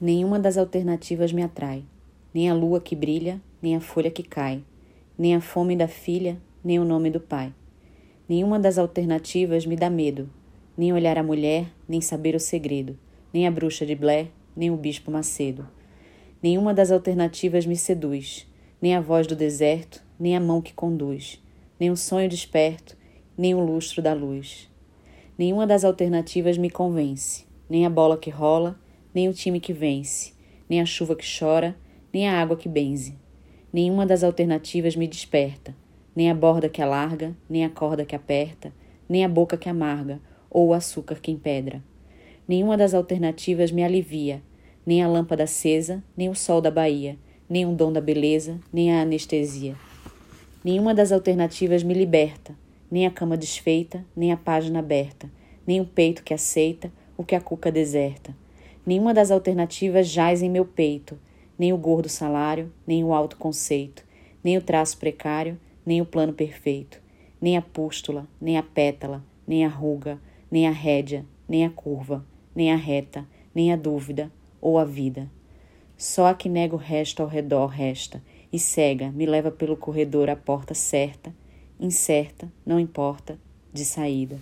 Nenhuma das alternativas me atrai, nem a lua que brilha, nem a folha que cai, nem a fome da filha, nem o nome do pai. Nenhuma das alternativas me dá medo, nem olhar a mulher, nem saber o segredo, nem a bruxa de Blair, nem o bispo Macedo. Nenhuma das alternativas me seduz, nem a voz do deserto, nem a mão que conduz, nem o sonho desperto, nem o lustro da luz. Nenhuma das alternativas me convence, nem a bola que rola, nem o time que vence, nem a chuva que chora, nem a água que benze. Nenhuma das alternativas me desperta, nem a borda que alarga, nem a corda que aperta, nem a boca que amarga, ou o açúcar que empedra. Nenhuma das alternativas me alivia, nem a lâmpada acesa, nem o sol da Bahia, nem o dom da beleza, nem a anestesia. Nenhuma das alternativas me liberta, nem a cama desfeita, nem a página aberta, nem o peito que aceita o que a cuca deserta Nenhuma das alternativas jaz em meu peito, nem o gordo salário, nem o alto conceito, nem o traço precário, nem o plano perfeito, nem a pústula, nem a pétala, nem a ruga, nem a rédea, nem a curva, nem a reta, nem a dúvida ou a vida. Só a que nega o resto ao redor resta, e cega me leva pelo corredor à porta certa, incerta, não importa, de saída.